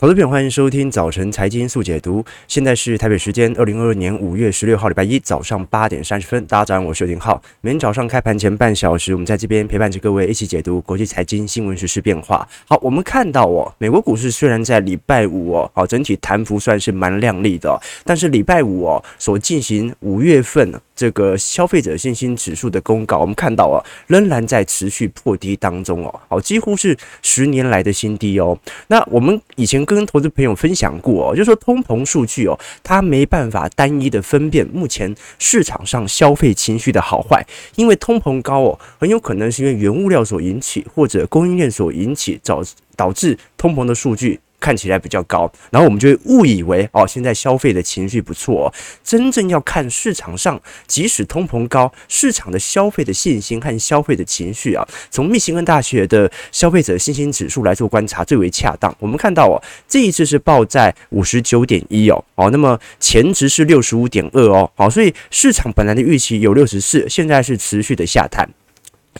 投资朋友，欢迎收听早晨财经速解读。现在是台北时间二零二二年五月十六号礼拜一早上八点三十分。大家早上，我是刘廷浩。每天早上开盘前半小时，我们在这边陪伴着各位一起解读国际财经新闻、时事变化。好，我们看到哦，美国股市虽然在礼拜五哦，好整体弹幅算是蛮亮丽的，但是礼拜五哦所进行五月份这个消费者信心指数的公告，我们看到啊，仍然在持续破低当中哦，好几乎是十年来的新低哦。那我们以前跟投资朋友分享过哦，就是说通膨数据哦，它没办法单一的分辨目前市场上消费情绪的好坏，因为通膨高哦，很有可能是因为原物料所引起，或者供应链所引起，导导致通膨的数据。看起来比较高，然后我们就会误以为哦，现在消费的情绪不错哦。真正要看市场上，即使通膨高，市场的消费的信心和消费的情绪啊，从密歇根大学的消费者信心指数来做观察最为恰当。我们看到哦，这一次是报在五十九点一哦，哦，那么前值是六十五点二哦，好，所以市场本来的预期有六十四，现在是持续的下探。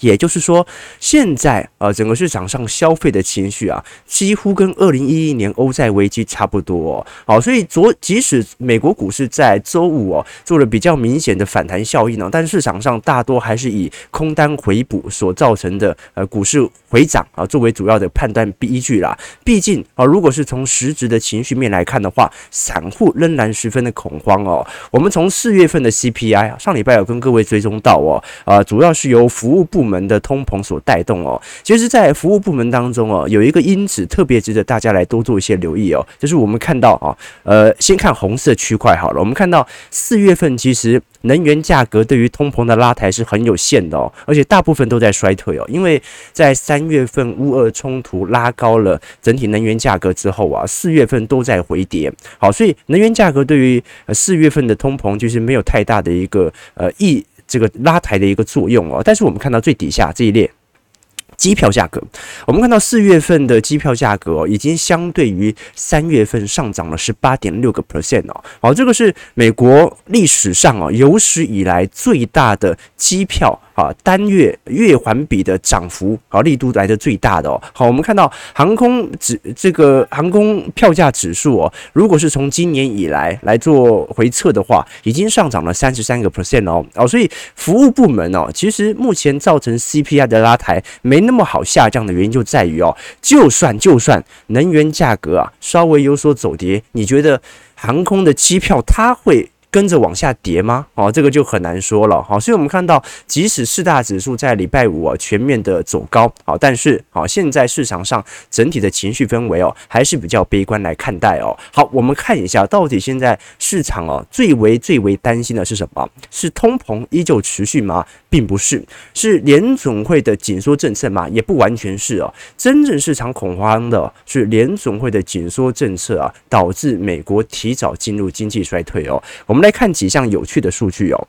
也就是说，现在呃，整个市场上消费的情绪啊，几乎跟二零一一年欧债危机差不多哦。好，所以昨即使美国股市在周五哦做了比较明显的反弹效应呢，但市场上大多还是以空单回补所造成的呃股市回涨啊作为主要的判断依据啦。毕竟啊，如果是从实质的情绪面来看的话，散户仍然十分的恐慌哦。我们从四月份的 CPI 上礼拜有跟各位追踪到哦，啊，主要是由服务部。门的通膨所带动哦，其实，在服务部门当中哦，有一个因子特别值得大家来多做一些留意哦，就是我们看到啊，呃，先看红色区块好了，我们看到四月份其实能源价格对于通膨的拉抬是很有限的哦，而且大部分都在衰退哦，因为在三三月份乌俄冲突拉高了整体能源价格之后啊，四月份都在回跌，好，所以能源价格对于四月份的通膨就是没有太大的一个呃意。这个拉抬的一个作用哦，但是我们看到最底下这一列。机票价格，我们看到四月份的机票价格哦，已经相对于三月份上涨了十八点六个 percent 哦。好，这个是美国历史上哦有史以来最大的机票啊单月月环比的涨幅啊力度来的最大的哦。好，我们看到航空指这个航空票价指数哦，如果是从今年以来来做回测的话，已经上涨了三十三个 percent 哦。哦，所以服务部门哦，其实目前造成 CPI 的拉抬没那那么好下降的原因就在于哦，就算就算能源价格啊稍微有所走跌，你觉得航空的机票它会跟着往下跌吗？哦，这个就很难说了。好，所以我们看到，即使四大指数在礼拜五啊全面的走高，好，但是好，现在市场上整体的情绪氛围哦还是比较悲观来看待哦。好，我们看一下，到底现在市场哦最为最为担心的是什么？是通膨依旧持续吗？并不是，是联总会的紧缩政策吗？也不完全是哦。真正市场恐慌的是联总会的紧缩政策啊，导致美国提早进入经济衰退哦。我们。我们来看几项有趣的数据哦。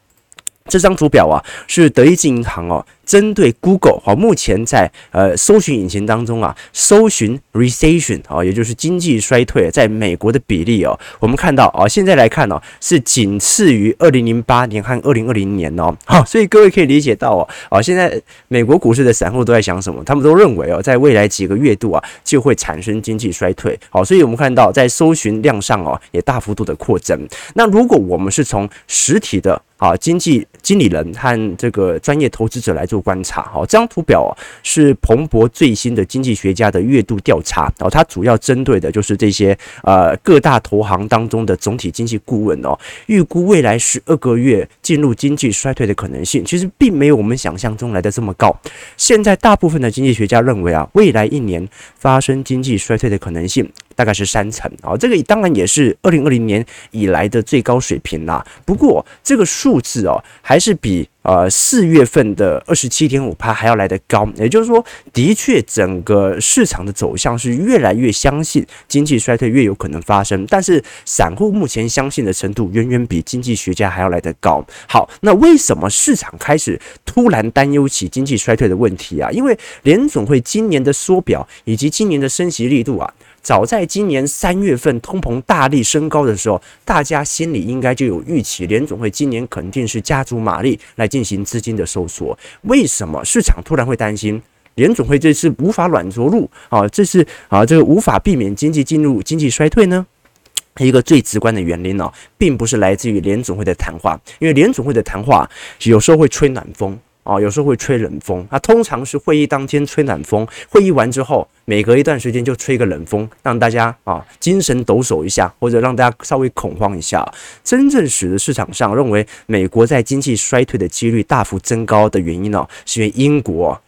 这张图表啊，是德意志银行哦。针对 Google 好，目前在呃搜寻引擎当中啊，搜寻 recession 啊，也就是经济衰退，在美国的比例哦，我们看到啊，现在来看呢，是仅次于二零零八年和二零二零年哦，好，所以各位可以理解到哦，啊，现在美国股市的散户都在想什么？他们都认为哦，在未来几个月度啊，就会产生经济衰退，好，所以我们看到在搜寻量上哦，也大幅度的扩增。那如果我们是从实体的啊经济经理人和这个专业投资者来做。观察好，这张图表是彭博最新的经济学家的月度调查，然后它主要针对的就是这些呃各大投行当中的总体经济顾问哦，预估未来十二个月进入经济衰退的可能性，其实并没有我们想象中来的这么高。现在大部分的经济学家认为啊，未来一年发生经济衰退的可能性。大概是三成啊，这个当然也是二零二零年以来的最高水平啦。不过这个数字哦，还是比呃四月份的二十七点五趴还要来得高。也就是说，的确整个市场的走向是越来越相信经济衰退越有可能发生，但是散户目前相信的程度远远比经济学家还要来得高。好，那为什么市场开始突然担忧起经济衰退的问题啊？因为联总会今年的缩表以及今年的升息力度啊。早在今年三月份通膨大力升高的时候，大家心里应该就有预期，联总会今年肯定是加足马力来进行资金的收缩。为什么市场突然会担心联总会这次无法软着陆啊，这是啊这个无法避免经济进入经济衰退呢？一个最直观的原因呢，并不是来自于联总会的谈话，因为联总会的谈话有时候会吹暖风啊，有时候会吹冷风。那通常是会议当天吹暖风，会议完之后，每隔一段时间就吹个冷风，让大家啊精神抖擞一下，或者让大家稍微恐慌一下。真正使得市场上认为美国在经济衰退的几率大幅增高的原因呢，是因为英国。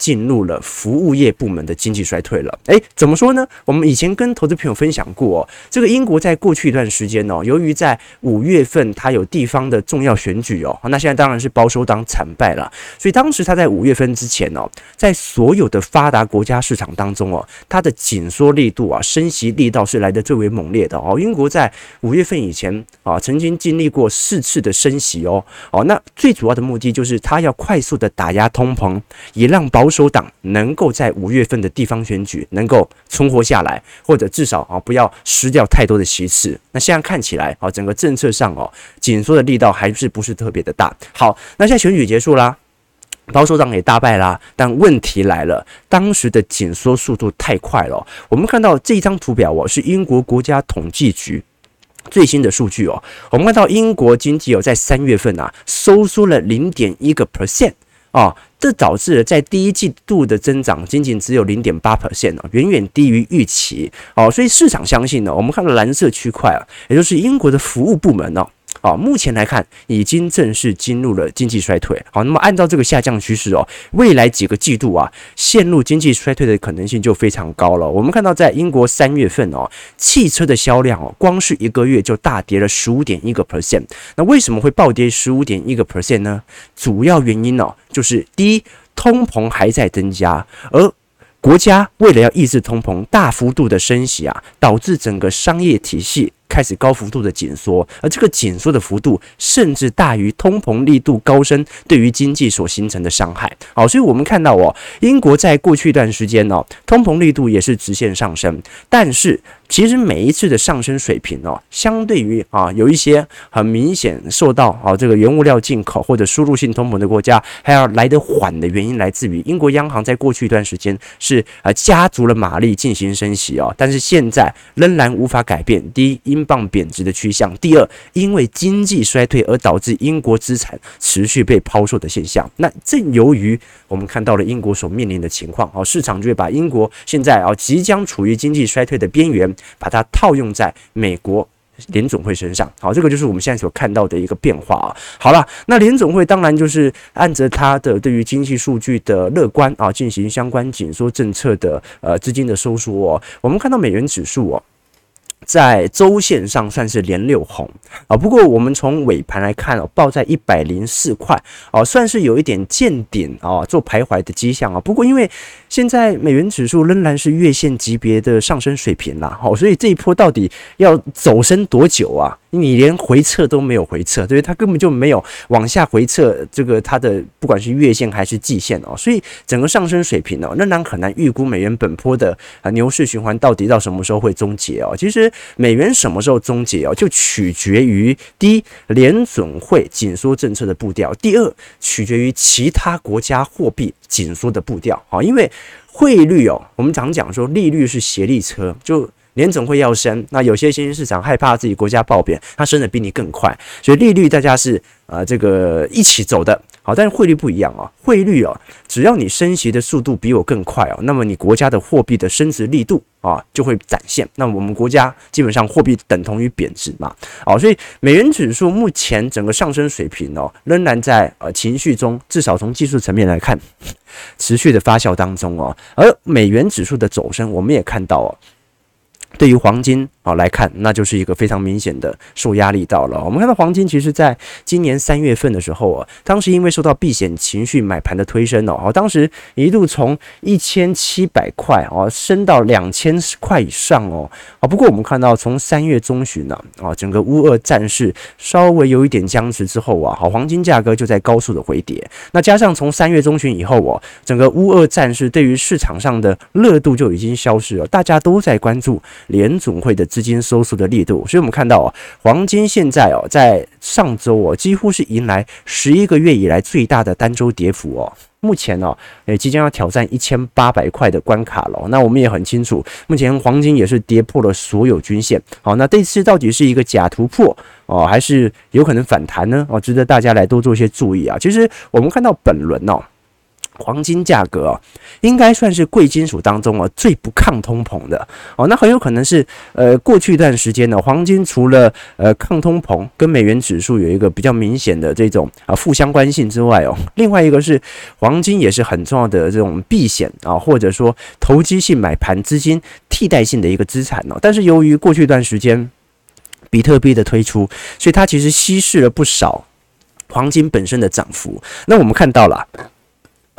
进入了服务业部门的经济衰退了。诶，怎么说呢？我们以前跟投资朋友分享过，哦这个英国在过去一段时间哦，由于在五月份它有地方的重要选举哦，那现在当然是保守党惨败了，所以当时它在五月份之前哦，在所有的发达国家市场当中哦，它的紧缩力度啊，升息力道是来得最为猛烈的哦。英国在五月份以前啊，曾经经历过四次的升息哦，哦，那最主要的目的就是它要快速的打压通膨，以让保守党能够在五月份的地方选举能够存活下来，或者至少啊不要失掉太多的席次。那现在看起来啊，整个政策上哦紧缩的力道还是不是特别的大。好，那现在选举结束啦，保守党也大败啦。但问题来了，当时的紧缩速度太快了。我们看到这张图表哦，是英国国家统计局最新的数据哦。我们看到英国经济哦，在三月份啊收缩了零点一个 percent 啊。这导致了在第一季度的增长仅仅只有零点八 percent 哦，远远低于预期哦，所以市场相信呢，我们看到蓝色区块啊，也就是英国的服务部门哦。啊，目前来看，已经正式进入了经济衰退。好，那么按照这个下降趋势哦，未来几个季度啊，陷入经济衰退的可能性就非常高了。我们看到，在英国三月份哦，汽车的销量哦，光是一个月就大跌了十五点一个 percent。那为什么会暴跌十五点一个 percent 呢？主要原因哦，就是第一，通膨还在增加，而国家为了要抑制通膨，大幅度的升息啊，导致整个商业体系。开始高幅度的紧缩，而这个紧缩的幅度甚至大于通膨力度高升对于经济所形成的伤害。好，所以我们看到哦，英国在过去一段时间呢，通膨力度也是直线上升，但是。其实每一次的上升水平哦，相对于啊有一些很明显受到啊这个原物料进口或者输入性通膨的国家，还要来得缓的原因，来自于英国央行在过去一段时间是啊加足了马力进行升息哦，但是现在仍然无法改变第一英镑贬值的趋向，第二因为经济衰退而导致英国资产持续被抛售的现象。那正由于我们看到了英国所面临的情况好，市场就会把英国现在啊即将处于经济衰退的边缘。把它套用在美国联总会身上，好，这个就是我们现在所看到的一个变化啊。好了，那联总会当然就是按着它的对于经济数据的乐观啊，进行相关紧缩政策的呃资金的收缩哦。我们看到美元指数哦。在周线上算是连六红啊，不过我们从尾盘来看哦，报在一百零四块哦，算是有一点见顶啊，做徘徊的迹象啊。不过因为现在美元指数仍然是月线级别的上升水平啦，好，所以这一波到底要走升多久啊？你连回撤都没有回撤，对，它根本就没有往下回撤，这个它的不管是月线还是季线哦，所以整个上升水平哦，仍然很难预估美元本波的啊牛市循环到底到什么时候会终结哦。其实美元什么时候终结哦，就取决于第一联准会紧缩政策的步调，第二取决于其他国家货币紧缩的步调啊，因为汇率哦，我们常讲说利率是协力车，就。联总会要升，那有些新兴市场害怕自己国家爆贬，它升的比你更快，所以利率大家是呃这个一起走的，好，但是汇率不一样啊，汇率哦，只要你升息的速度比我更快哦，那么你国家的货币的升值力度啊就会展现，那我们国家基本上货币等同于贬值嘛，好，所以美元指数目前整个上升水平哦，仍然在呃情绪中，至少从技术层面来看，持续的发酵当中哦，而美元指数的走升，我们也看到哦。对于黄金好来看，那就是一个非常明显的受压力到了。我们看到黄金其实在今年三月份的时候啊，当时因为受到避险情绪买盘的推升哦，当时一度从一千七百块哦升到两千块以上哦。啊，不过我们看到从三月中旬呢啊，整个乌俄战事稍微有一点僵持之后啊，好，黄金价格就在高速的回跌。那加上从三月中旬以后哦，整个乌俄战事对于市场上的热度就已经消失了，大家都在关注。联总会的资金收缩的力度，所以我们看到哦，黄金现在哦，在上周哦，几乎是迎来十一个月以来最大的单周跌幅哦。目前哦，也，即将要挑战一千八百块的关卡了。那我们也很清楚，目前黄金也是跌破了所有均线。好，那这次到底是一个假突破哦，还是有可能反弹呢？哦，值得大家来多做一些注意啊。其实我们看到本轮哦。黄金价格啊，应该算是贵金属当中啊最不抗通膨的哦。那很有可能是呃过去一段时间呢，黄金除了呃抗通膨跟美元指数有一个比较明显的这种啊负相关性之外哦，另外一个是黄金也是很重要的这种避险啊，或者说投机性买盘资金替代性的一个资产哦。但是由于过去一段时间比特币的推出，所以它其实稀释了不少黄金本身的涨幅。那我们看到了。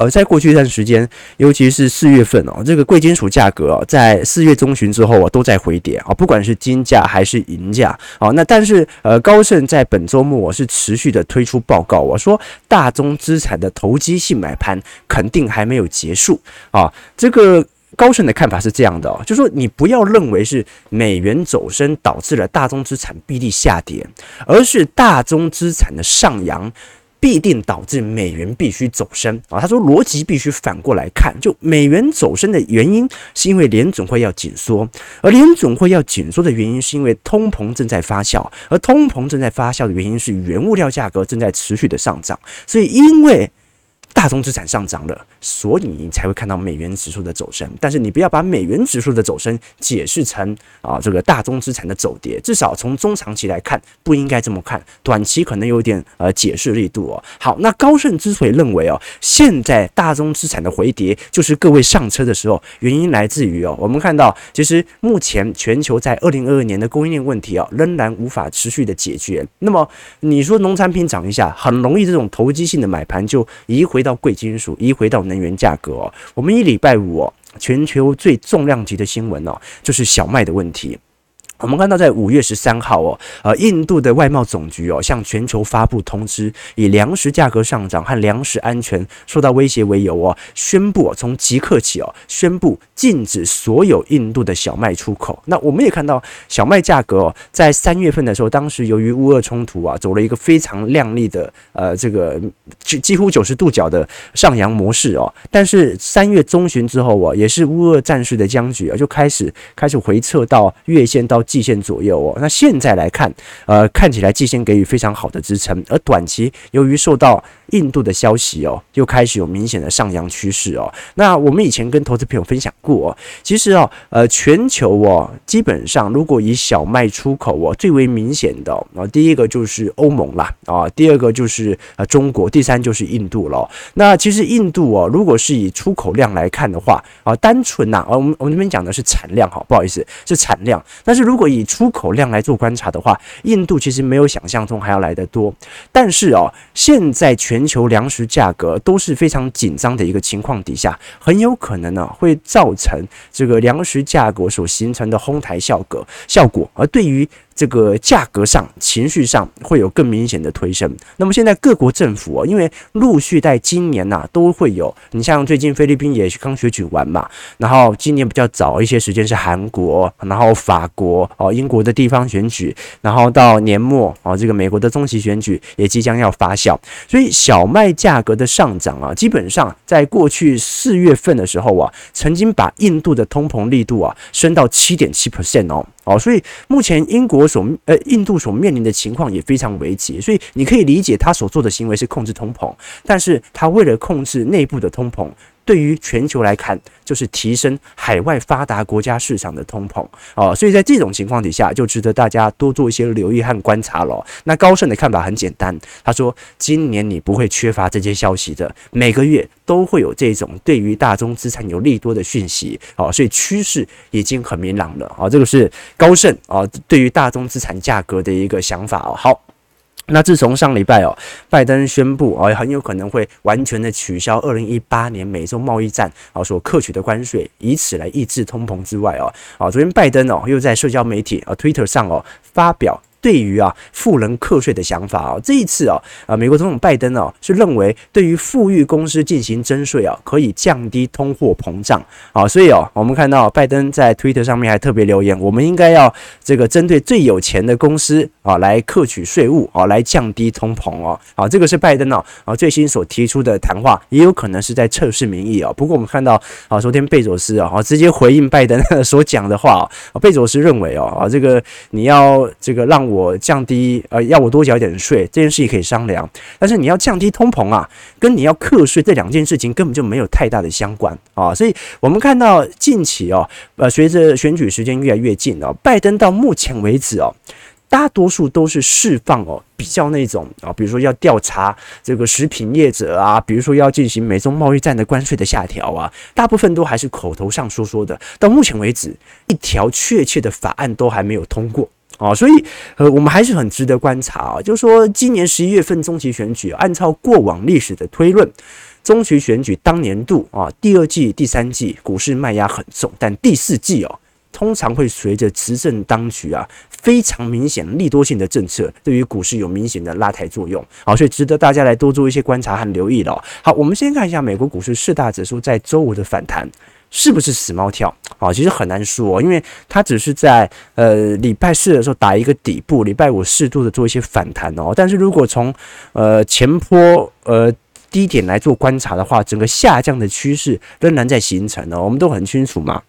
而在过去一段时间，尤其是四月份哦，这个贵金属价格哦，在四月中旬之后啊，都在回跌啊，不管是金价还是银价啊。那但是呃，高盛在本周末我是持续的推出报告，我说大宗资产的投机性买盘肯定还没有结束啊。这个高盛的看法是这样的哦，就说你不要认为是美元走升导致了大宗资产必定下跌，而是大宗资产的上扬。必定导致美元必须走升啊！他说逻辑必须反过来看，就美元走升的原因是因为联总会要紧缩，而联总会要紧缩的原因是因为通膨正在发酵，而通膨正在发酵的原因是原物料价格正在持续的上涨，所以因为。大宗资产上涨了，所以你才会看到美元指数的走升。但是你不要把美元指数的走升解释成啊这个大宗资产的走跌。至少从中长期来看，不应该这么看。短期可能有点呃解释力度哦。好，那高盛之所以认为哦，现在大宗资产的回跌就是各位上车的时候，原因来自于哦，我们看到其实目前全球在二零二二年的供应链问题哦，仍然无法持续的解决。那么你说农产品涨一下，很容易这种投机性的买盘就移回。到贵金属，移回到能源价格，我们一礼拜五哦，全球最重量级的新闻哦，就是小麦的问题。我们看到，在五月十三号哦，呃，印度的外贸总局哦，向全球发布通知，以粮食价格上涨和粮食安全受到威胁为由哦，宣布从即刻起哦，宣布禁止所有印度的小麦出口。那我们也看到，小麦价格哦，在三月份的时候，当时由于乌俄冲突啊，走了一个非常亮丽的呃，这个几几乎九十度角的上扬模式哦。但是三月中旬之后哦，也是乌俄战事的僵局啊，就开始开始回撤到月线到。季线左右哦，那现在来看，呃，看起来季线给予非常好的支撑，而短期由于受到印度的消息哦，又开始有明显的上扬趋势哦。那我们以前跟投资朋友分享过哦，其实哦，呃，全球哦，基本上如果以小麦出口哦最为明显的啊，第一个就是欧盟啦啊，第二个就是呃中国，第三就是印度了。那其实印度哦，如果是以出口量来看的话啊，单纯呐啊，我们我们这边讲的是产量哈，不好意思，是产量，但是如果以出口量来做观察的话，印度其实没有想象中还要来得多。但是哦，现在全全球粮食价格都是非常紧张的一个情况底下，很有可能呢会造成这个粮食价格所形成的哄抬效果效果。而对于这个价格上、情绪上会有更明显的推升。那么现在各国政府啊，因为陆续在今年呐都会有，你像最近菲律宾也刚选举完嘛，然后今年比较早一些时间是韩国，然后法国哦，英国的地方选举，然后到年末哦，这个美国的中期选举也即将要发酵，所以小麦价格的上涨啊，基本上在过去四月份的时候啊，曾经把印度的通膨力度啊升到七点七 percent 哦。哦，所以目前英国所呃印度所面临的情况也非常危急，所以你可以理解他所做的行为是控制通膨，但是他为了控制内部的通膨，对于全球来看就是提升海外发达国家市场的通膨哦，所以在这种情况底下就值得大家多做一些留意和观察了。那高盛的看法很简单，他说今年你不会缺乏这些消息的，每个月都会有这种对于大宗资产有利多的讯息哦，所以趋势已经很明朗了啊，这个是。高盛啊，对于大宗资产价格的一个想法哦。好，那自从上礼拜哦，拜登宣布哦，很有可能会完全的取消二零一八年美洲贸易战啊所克取的关税，以此来抑制通膨之外哦，啊，昨天拜登哦又在社交媒体啊 Twitter 上哦发表对于啊富人课税的想法啊。这一次啊啊，美国总统拜登啊是认为对于富裕公司进行征税啊，可以降低通货膨胀啊。所以啊，我们看到拜登在推特上面还特别留言，我们应该要这个针对最有钱的公司啊来课取税务啊，来降低通膨哦。啊，这个是拜登啊啊最新所提出的谈话，也有可能是在测试民意啊。不过我们看到啊，昨天贝佐斯啊直接回应拜登所讲的话啊，贝佐斯认为哦啊这个你要这个让我降低呃要我多缴一点税这件事情可以商量，但是你要降低通膨啊，跟你要课税这两件事情根本就没有太大的相关啊。所以我们看到近期哦呃随着选举时间越来越近哦，拜登到目前为止哦。大多数都是释放哦，比较那种啊，比如说要调查这个食品业者啊，比如说要进行美中贸易战的关税的下调啊，大部分都还是口头上说说的。到目前为止，一条确切的法案都还没有通过啊，所以呃，我们还是很值得观察啊。就是说，今年十一月份中期选举，按照过往历史的推论，中期选举当年度啊，第二季、第三季股市卖压很重，但第四季哦。通常会随着执政当局啊非常明显利多性的政策，对于股市有明显的拉抬作用。好，所以值得大家来多做一些观察和留意了。好，我们先看一下美国股市四大指数在周五的反弹是不是死猫跳？啊，其实很难说，因为它只是在呃礼拜四的时候打一个底部，礼拜五适度的做一些反弹哦。但是如果从呃前坡呃低点来做观察的话，整个下降的趋势仍然在形成哦。我们都很清楚嘛。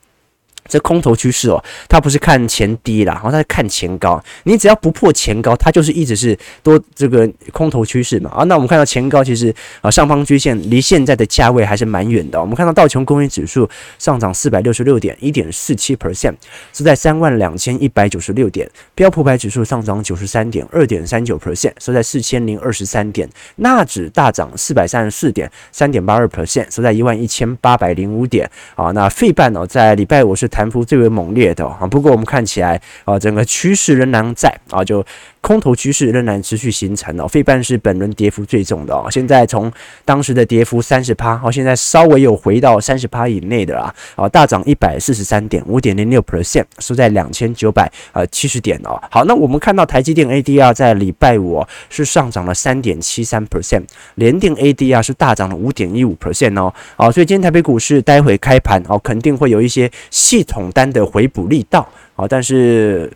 这空头趋势哦，它不是看前低啦，然后它是看前高。你只要不破前高，它就是一直是多这个空头趋势嘛。啊，那我们看到前高其实啊上方均线离现在的价位还是蛮远的。我们看到道琼工业指数上涨四百六十六点，一点四七 percent，是在三万两千一百九十六点。标普百指数上涨九十三点，二点三九 percent，收在四千零二十三点。纳指大涨四百三十四点，三点八二 percent，收在一万一千八百零五点。啊，那费半哦，在礼拜五是弹幅最为猛烈的啊，不过我们看起来啊，整个趋势仍然在啊，就空头趋势仍然持续形成哦。费半是本轮跌幅最重的哦，现在从当时的跌幅三十趴，哦，现在稍微有回到三十趴以内的啦，啊，大涨一百四十三点五点零六 percent，收在两千九百呃七十点哦。好，那我们看到台积电 ADR 在礼拜五是上涨了三点七三 percent，联电 ADR 是大涨了五点一五 percent 哦。好，所以今天台北股市待会开盘哦，肯定会有一些系统单的回补力道，好，但是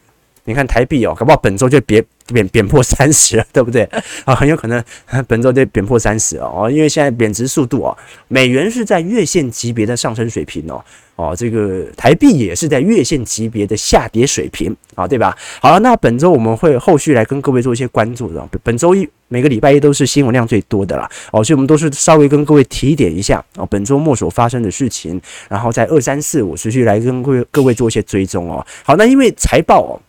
你看台币哦，搞不好本周就别贬贬破三十了，对不对？啊，很有可能 本周就贬破三十哦，因为现在贬值速度哦，美元是在月线级别的上升水平哦。哦，这个台币也是在月线级别的下跌水平啊，对吧？好了，那本周我们会后续来跟各位做一些关注的。本周一每个礼拜一都是新闻量最多的啦，哦，所以我们都是稍微跟各位提点一下哦，本周末所发生的事情，然后在二三四五持续来跟各位各位做一些追踪哦。好，那因为财报哦。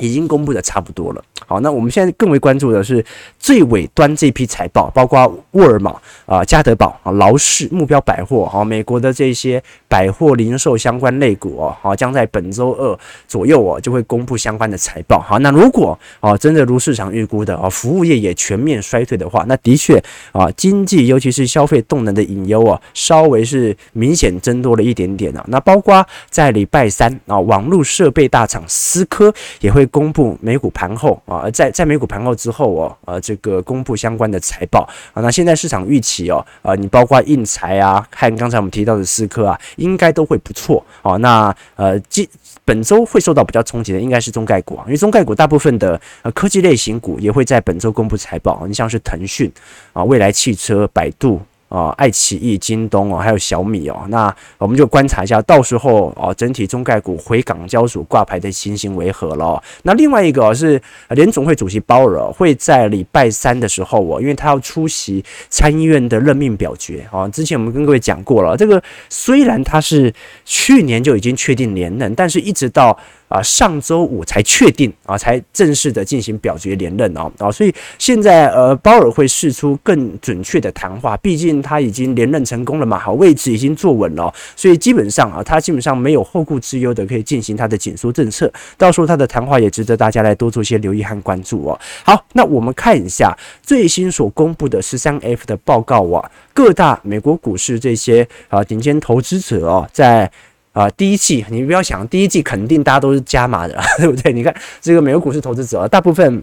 已经公布的差不多了。好，那我们现在更为关注的是最尾端这批财报，包括沃尔玛啊、家德宝啊、劳氏、目标百货啊，美国的这些百货零售相关类股哦，好，将在本周二左右哦就会公布相关的财报。好，那如果啊真的如市场预估的啊，服务业也全面衰退的话，那的确啊，经济尤其是消费动能的隐忧啊，稍微是明显增多了一点点啊。那包括在礼拜三啊，网络设备大厂思科也会。公布美股盘后啊，在在美股盘后之后哦，呃，这个公布相关的财报啊，那现在市场预期哦，啊，你包括印材啊，和刚才我们提到的思科啊，应该都会不错哦。那呃，今本周会受到比较冲击的应该是中概股啊，因为中概股大部分的呃科技类型股也会在本周公布财报，你像是腾讯啊、蔚来汽车、百度。啊，爱奇艺、京东哦，还有小米哦，那我们就观察一下，到时候哦，整体中概股回港交所挂牌的情形为何了。那另外一个是联总会主席鲍尔会在礼拜三的时候哦，因为他要出席参议院的任命表决啊。之前我们跟各位讲过了，这个虽然他是去年就已经确定连任，但是一直到。啊，上周五才确定啊，才正式的进行表决连任哦，啊，所以现在呃，鲍尔会释出更准确的谈话，毕竟他已经连任成功了嘛，好，位置已经坐稳了，所以基本上啊，他基本上没有后顾之忧的，可以进行他的紧缩政策。到时候他的谈话也值得大家来多做一些留意和关注哦。好，那我们看一下最新所公布的十三 F 的报告啊，各大美国股市这些啊顶尖投资者哦，在。啊，第一季你不要想，第一季肯定大家都是加码的，对不对？你看这个美国股市投资者，大部分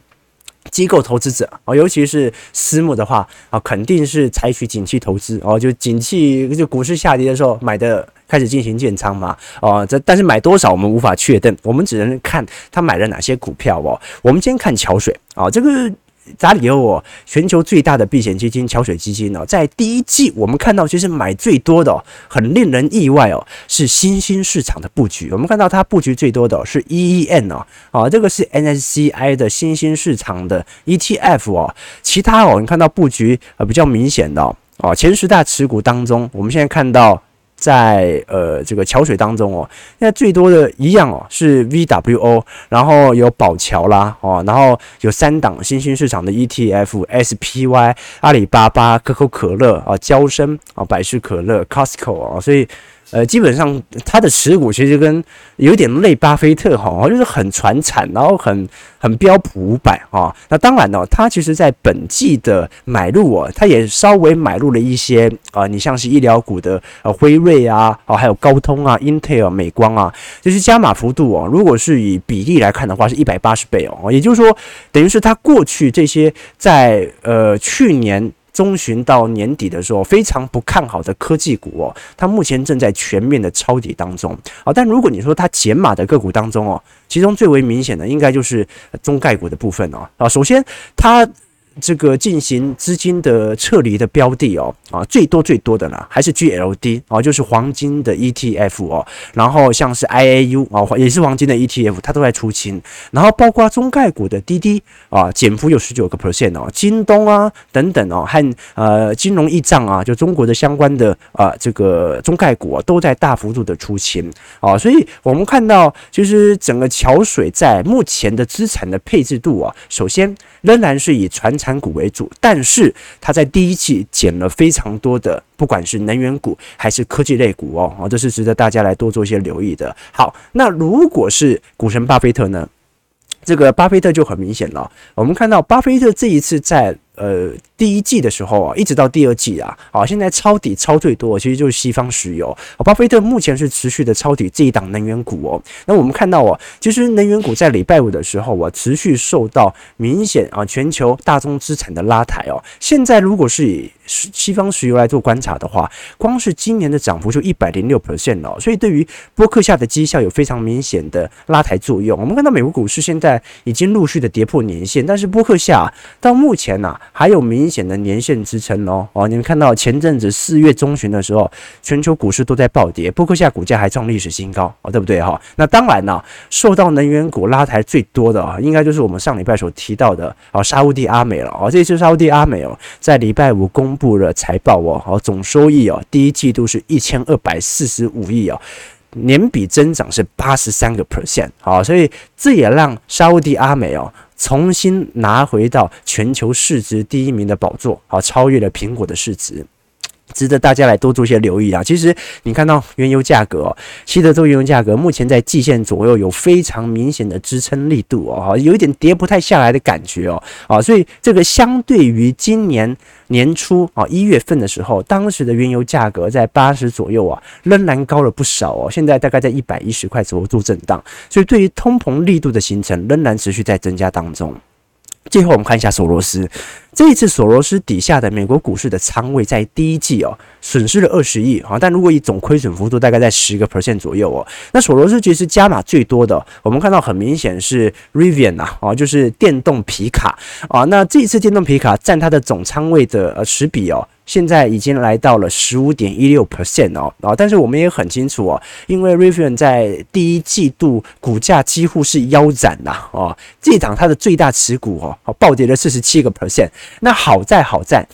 机构投资者啊，尤其是私募的话啊，肯定是采取景气投资哦，就景气就股市下跌的时候买的，开始进行建仓嘛，哦，这但是买多少我们无法确定，我们只能看他买了哪些股票哦。我们先看桥水啊，这个。扎里欧哦，全球最大的避险基金桥水基金哦，在第一季我们看到其实买最多的，很令人意外哦，是新兴市场的布局。我们看到它布局最多的是 EEN 哦，啊，这个是 NSCI 的新兴市场的 ETF 哦。其他哦，你看到布局呃比较明显的哦，前十大持股当中，我们现在看到。在呃这个桥水当中哦，现在最多的一样哦是 VWO，然后有宝桥啦哦，然后有三档新兴市场的 ETF，SPY、阿里巴巴、可口可乐啊、娇生啊、百事可乐、Costco 啊，所以。呃，基本上它的持股其实跟有点类巴菲特哈，就是很传产，然后很很标普五百哈。那当然呢，它其实在本季的买入哦，它也稍微买入了一些啊，你像是医疗股的呃辉瑞啊，哦还有高通啊、Intel、美光啊，就是加码幅度哦。如果是以比例来看的话，是一百八十倍哦，也就是说，等于是它过去这些在呃去年。中旬到年底的时候，非常不看好的科技股哦，它目前正在全面的抄底当中啊。但如果你说它减码的个股当中哦，其中最为明显的应该就是中概股的部分哦啊。首先它。这个进行资金的撤离的标的哦，啊，最多最多的呢还是 GLD 啊，就是黄金的 ETF 哦，然后像是 IAU 啊，也是黄金的 ETF，它都在出清，然后包括中概股的滴滴啊，减幅有十九个 percent 哦，京东啊等等哦，和呃金融驿账啊，就中国的相关的啊这个中概股啊，都在大幅度的出清。啊，所以我们看到就是整个桥水在目前的资产的配置度啊，首先仍然是以传产股为主，但是他在第一季减了非常多的，不管是能源股还是科技类股哦，哦，这是值得大家来多做一些留意的。好，那如果是股神巴菲特呢？这个巴菲特就很明显了，我们看到巴菲特这一次在。呃，第一季的时候啊，一直到第二季啊，好，现在抄底抄最多，其实就是西方石油。巴菲特目前是持续的抄底这一档能源股哦。那我们看到哦，其实能源股在礼拜五的时候啊，持续受到明显啊全球大宗资产的拉抬哦。现在如果是以西方石油来做观察的话，光是今年的涨幅就一百零六 percent 哦。所以对于波克夏的绩效有非常明显的拉抬作用。我们看到美国股市现在已经陆续的跌破年线，但是波克夏到目前呢、还有明显的年线支撑哦哦，你们看到前阵子四月中旬的时候，全球股市都在暴跌，波克夏股价还创历史新高哦，对不对哈？那当然呢，受到能源股拉抬最多的啊，应该就是我们上礼拜所提到的啊，沙乌地阿美了哦。这次沙乌地阿美哦，在礼拜五公布了财报哦，好，总收益哦，第一季度是一千二百四十五亿哦，年比增长是八十三个 percent 好，所以这也让沙乌地阿美哦。重新拿回到全球市值第一名的宝座，好，超越了苹果的市值，值得大家来多做些留意啊。其实你看到原油价格，西德州原油价格目前在季线左右有非常明显的支撑力度哦，有一点跌不太下来的感觉哦，啊，所以这个相对于今年。年初啊，一月份的时候，当时的原油价格在八十左右啊，仍然高了不少哦。现在大概在一百一十块左右做震荡，所以对于通膨力度的形成，仍然持续在增加当中。最后我们看一下索罗斯，这一次索罗斯底下的美国股市的仓位在第一季哦，损失了二十亿啊，但如果以总亏损幅度大概在十个 percent 左右哦，那索罗斯其实加码最多的，我们看到很明显是 Rivian 呐，啊，就是电动皮卡啊，那这一次电动皮卡占它的总仓位的呃十比哦。现在已经来到了十五点一六 percent 哦，啊，但是我们也很清楚哦，因为 Rivian 在第一季度股价几乎是腰斩呐，哦，这档它的最大持股哦，暴跌了四十七个 percent，那好在好在。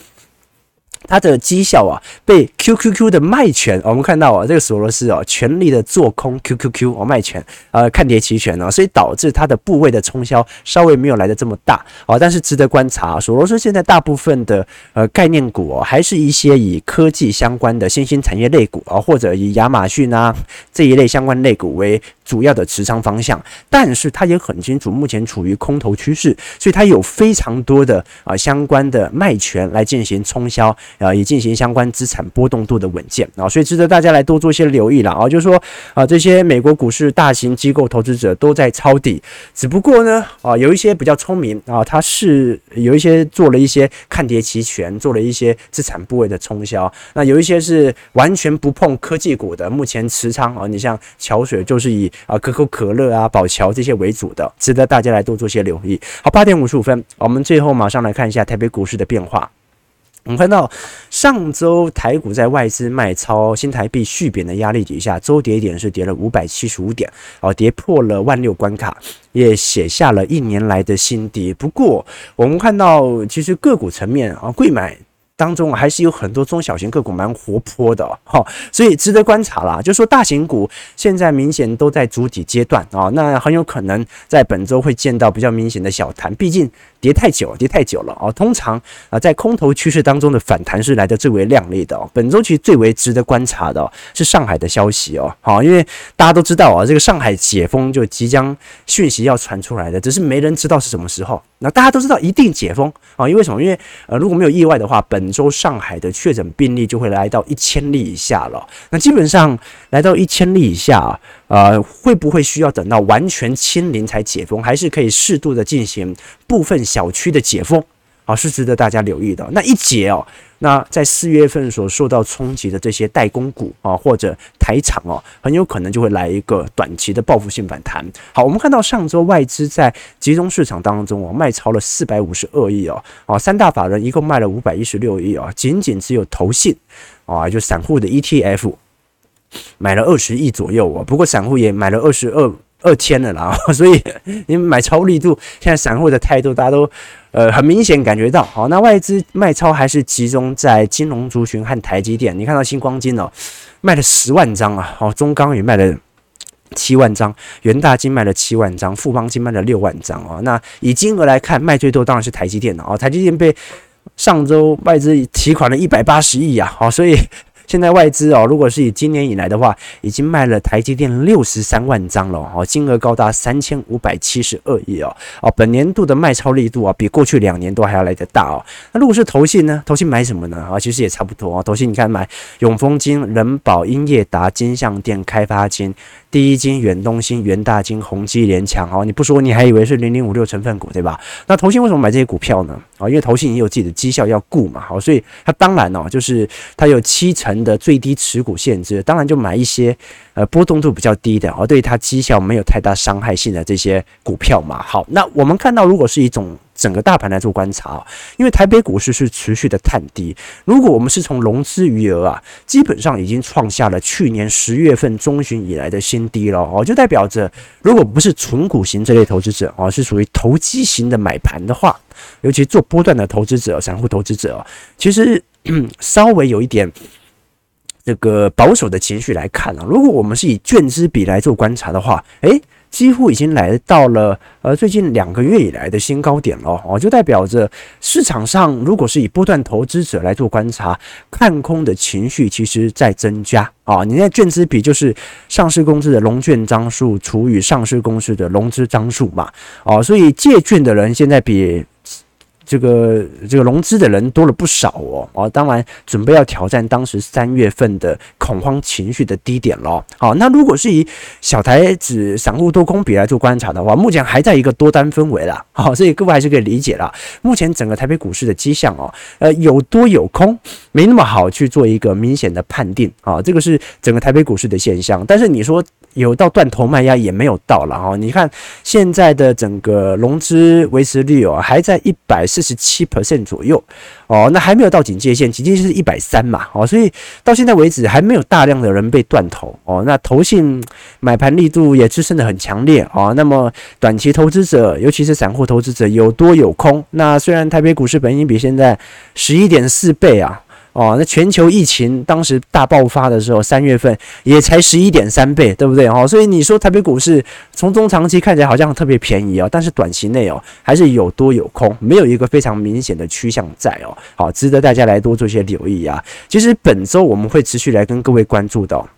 它的绩效啊，被 QQQ 的卖权，我们看到啊，这个索罗斯啊，全力的做空 QQQ 哦，卖权，呃，看跌期权啊，所以导致它的部位的冲销稍微没有来得这么大啊，但是值得观察，索罗斯现在大部分的呃概念股哦，还是一些以科技相关的新兴产业类股啊，或者以亚马逊啊这一类相关类股为。主要的持仓方向，但是他也很清楚目前处于空头趋势，所以他有非常多的啊相关的卖权来进行冲销啊，以进行相关资产波动度的稳健啊，所以值得大家来多做一些留意了啊，就是说啊，这些美国股市大型机构投资者都在抄底，只不过呢啊，有一些比较聪明啊，他是有一些做了一些看跌期权，做了一些资产部位的冲销，那有一些是完全不碰科技股的，目前持仓啊，你像桥水就是以啊可口可乐啊、宝侨这些为主的，值得大家来多做些留意。好，八点五十五分，我们最后马上来看一下台北股市的变化。我们看到上周台股在外资卖超、新台币续贬的压力底下，周跌点是跌了五百七十五点，哦，跌破了万六关卡，也写下了一年来的新低。不过，我们看到其实个股层面啊，贵买。当中还是有很多中小型个股蛮活泼的哈，所以值得观察啦。就说大型股现在明显都在主体阶段啊，那很有可能在本周会见到比较明显的小弹，毕竟跌太久，跌太久了啊。通常啊，在空头趋势当中的反弹是来得最为亮丽的哦。本周其实最为值得观察的是上海的消息哦，好，因为大家都知道啊，这个上海解封就即将讯息要传出来的，只是没人知道是什么时候。那大家都知道一定解封啊，因为什么？因为呃，如果没有意外的话，本周上海的确诊病例就会来到一千例以下了。那基本上来到一千例以下，呃，会不会需要等到完全清零才解封，还是可以适度的进行部分小区的解封？啊，是值得大家留意的。那一解哦，那在四月份所受到冲击的这些代工股啊，或者台厂哦，很有可能就会来一个短期的报复性反弹。好，我们看到上周外资在集中市场当中哦，卖超了四百五十二亿哦，啊，三大法人一共卖了五百一十六亿哦，仅仅只有投信啊，就散户的 ETF 买了二十亿左右哦，不过散户也买了二十二。二千了啦，所以你买超力度，现在散户的态度大家都呃很明显感觉到。好，那外资卖超还是集中在金融族群和台积电。你看到星光金哦，卖了十万张啊，好，中钢也卖了七万张，元大金卖了七万张，富邦金卖了六万张啊。那以金额来看，卖最多当然是台积电了啊。台积电被上周外资提款了一百八十亿啊，好，所以。现在外资哦，如果是以今年以来的话，已经卖了台积电六十三万张了哦，金额高达三千五百七十二亿哦哦，本年度的卖超力度啊，比过去两年都还要来得大哦。那如果是投信呢？投信买什么呢？啊，其实也差不多哦。投信你看买永丰金、人保、英业达、金像电、开发金。第一金、远东新、元大金、宏基、联强，哦，你不说你还以为是零零五六成分股，对吧？那投信为什么买这些股票呢？啊，因为投信也有自己的绩效要顾嘛，好，所以它当然哦，就是它有七成的最低持股限制，当然就买一些呃波动度比较低的，哦，对它绩效没有太大伤害性的这些股票嘛。好，那我们看到如果是一种。整个大盘来做观察啊，因为台北股市是持续的探低。如果我们是从融资余额啊，基本上已经创下了去年十月份中旬以来的新低了哦，就代表着如果不是纯股型这类投资者啊，是属于投机型的买盘的话，尤其做波段的投资者、散户投资者，其实 稍微有一点这个保守的情绪来看啊，如果我们是以券资比来做观察的话，诶。几乎已经来到了呃最近两个月以来的新高点了哦，就代表着市场上如果是以波段投资者来做观察，看空的情绪其实在增加啊。你在券资比就是上市公司的融券张数除以上市公司的融资张数嘛，哦，所以借券的人现在比。这个这个融资的人多了不少哦，哦，当然准备要挑战当时三月份的恐慌情绪的低点咯。好，那如果是以小台指散户多空比来做观察的话，目前还在一个多单氛围啦。好，所以各位还是可以理解啦。目前整个台北股市的迹象哦，呃，有多有空，没那么好去做一个明显的判定啊。这个是整个台北股市的现象，但是你说。有到断头卖压也没有到了哈，你看现在的整个融资维持率哦，还在一百四十七 percent 左右哦，那还没有到警戒线，警戒线是一百三嘛哦，所以到现在为止还没有大量的人被断头哦，那投信买盘力度也支撑的很强烈哦，那么短期投资者，尤其是散户投资者有多有空，那虽然台北股市本应比现在十一点四倍啊。哦，那全球疫情当时大爆发的时候，三月份也才十一点三倍，对不对？哦，所以你说台北股市从中长期看起来好像特别便宜哦，但是短期内哦还是有多有空，没有一个非常明显的趋向在哦。好，值得大家来多做一些留意啊。其实本周我们会持续来跟各位关注到。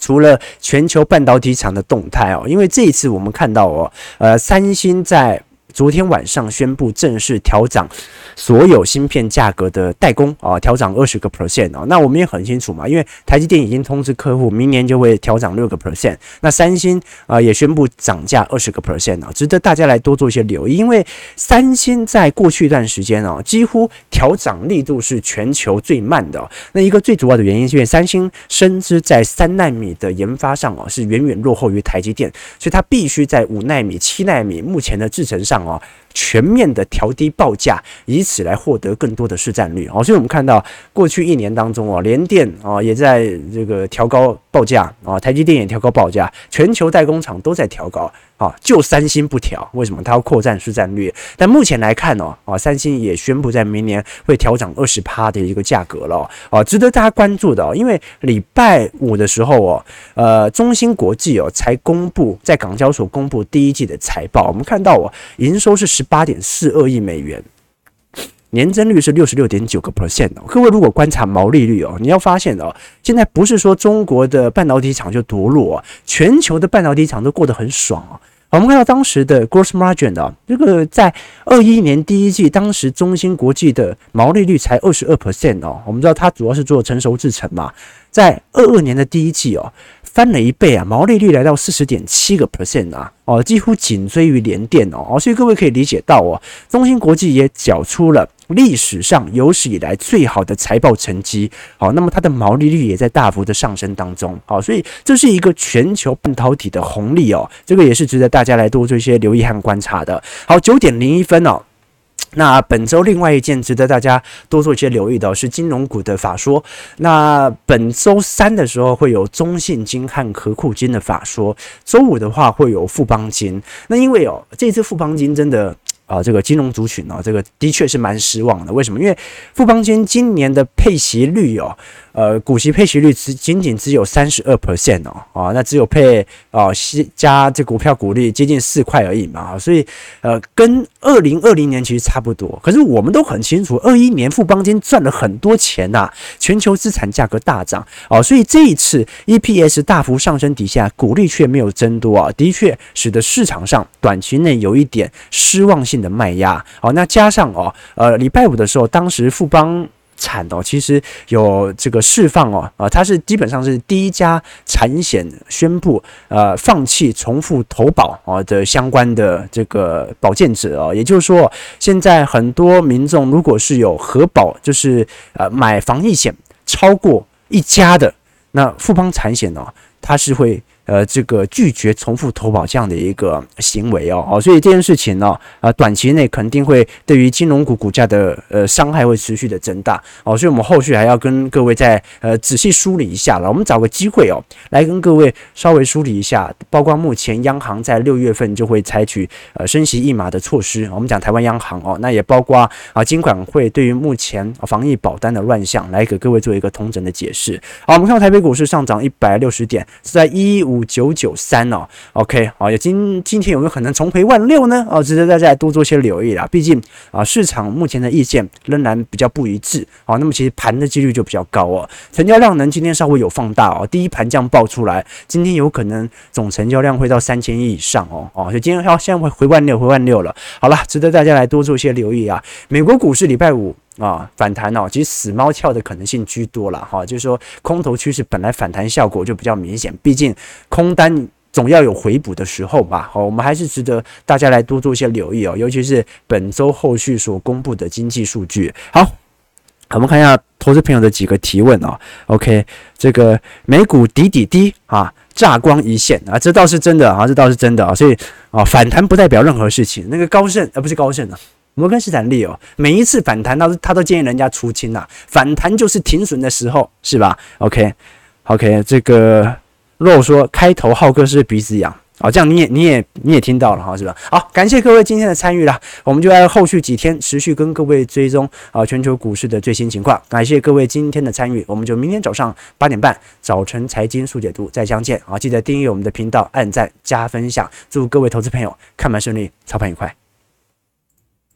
除了全球半导体厂的动态哦，因为这一次我们看到哦，呃，三星在。昨天晚上宣布正式调涨所有芯片价格的代工啊，调涨二十个 percent 啊。那我们也很清楚嘛，因为台积电已经通知客户，明年就会调涨六个 percent。那三星啊也宣布涨价二十个 percent 啊，值得大家来多做一些留意。因为三星在过去一段时间啊，几乎调涨力度是全球最慢的。那一个最主要的原因是因为三星深知在三纳米的研发上啊是远远落后于台积电，所以它必须在五纳米、七纳米目前的制程上。啊，全面的调低报价，以此来获得更多的市占率。哦，所以我们看到过去一年当中，哦，联电啊也在这个调高报价，啊，台积电也调高报价，全球代工厂都在调高。啊，就三星不调，为什么？它要扩展市占率。但目前来看呢，啊，三星也宣布在明年会调涨二十趴的一个价格了。啊，值得大家关注的哦，因为礼拜五的时候哦，呃，中芯国际哦才公布在港交所公布第一季的财报，我们看到哦，营收是十八点四二亿美元，年增率是六十六点九个 percent。各位如果观察毛利率哦，你要发现哦，现在不是说中国的半导体厂就多弱，全球的半导体厂都过得很爽啊。我们看到当时的 gross margin 的这个在二一年第一季，当时中芯国际的毛利率才二十二 percent 哦。我们知道它主要是做成熟制程嘛，在二二年的第一季哦，翻了一倍啊，毛利率来到四十点七个 percent 啊，哦，几乎紧追于联电哦。所以各位可以理解到哦，中芯国际也缴出了。历史上有史以来最好的财报成绩，好，那么它的毛利率也在大幅的上升当中，好，所以这是一个全球半导体的红利哦，这个也是值得大家来多做一些留意和观察的。好，九点零一分哦，那本周另外一件值得大家多做一些留意的是金融股的法说，那本周三的时候会有中信金和合库金的法说，周五的话会有富邦金，那因为哦，这次富邦金真的。啊，这个金融族群哦，这个的确是蛮失望的。为什么？因为富邦金今年的配息率哦。呃，股息配息率只仅仅只有三十二 percent 哦，啊，那只有配啊，加这股票股利接近四块而已嘛，所以呃，跟二零二零年其实差不多。可是我们都很清楚，二一年富邦金赚了很多钱呐，全球资产价格大涨哦，所以这一次 EPS 大幅上升底下，股利却没有增多啊，的确使得市场上短期内有一点失望性的卖压。好，那加上哦，呃，礼拜五的时候，当时富邦。产哦，其实有这个释放哦，啊，它是基本上是第一家产险宣布呃放弃重复投保啊的相关的这个保健者哦，也就是说，现在很多民众如果是有核保，就是呃买防疫险超过一家的，那富邦产险哦，它是会。呃，这个拒绝重复投保这样的一个行为哦，哦，所以这件事情呢，呃，短期内肯定会对于金融股股价的呃伤害会持续的增大哦，所以我们后续还要跟各位再呃仔细梳理一下了。我们找个机会哦，来跟各位稍微梳理一下，包括目前央行在六月份就会采取呃升息一码的措施。我们讲台湾央行哦，那也包括啊金管会对于目前防疫保单的乱象，来给各位做一个通整的解释。好，我们看到台北股市上涨一百六十点，是在一五。五九九三哦，OK，好，也今今天有没有可能重回万六呢？哦，值得大家多做些留意啦。毕竟啊，市场目前的意见仍然比较不一致，好，那么其实盘的几率就比较高哦。成交量能今天稍微有放大哦，第一盘这样爆出来，今天有可能总成交量会到三千亿以上哦，哦，就今天要现在会回万六，回万六了。好了，值得大家来多做一些留意啊。美国股市礼拜五。啊，反弹哦，其实死猫跳的可能性居多了哈，就是说空头趋势本来反弹效果就比较明显，毕竟空单总要有回补的时候吧。好，我们还是值得大家来多做一些留意哦，尤其是本周后续所公布的经济数据。好，我们看一下投资朋友的几个提问哦。OK，这个美股底底低啊，炸光一线啊，这倒是真的啊，这倒是真的啊，所以啊，反弹不代表任何事情。那个高盛啊，不是高盛啊。摩根士丹利哦，每一次反弹，他都他都建议人家出清呐。反弹就是停损的时候，是吧？OK，OK，、这个若说开头浩哥是鼻子痒，好，这样你也你也你也听到了哈，是吧？好，感谢各位今天的参与啦，我们就在后续几天持续跟各位追踪啊全球股市的最新情况。感谢各位今天的参与，我们就明天早上八点半早晨财经速解读再相见啊！记得订阅我们的频道，按赞加分享，祝各位投资朋友看盘顺利，操盘愉快。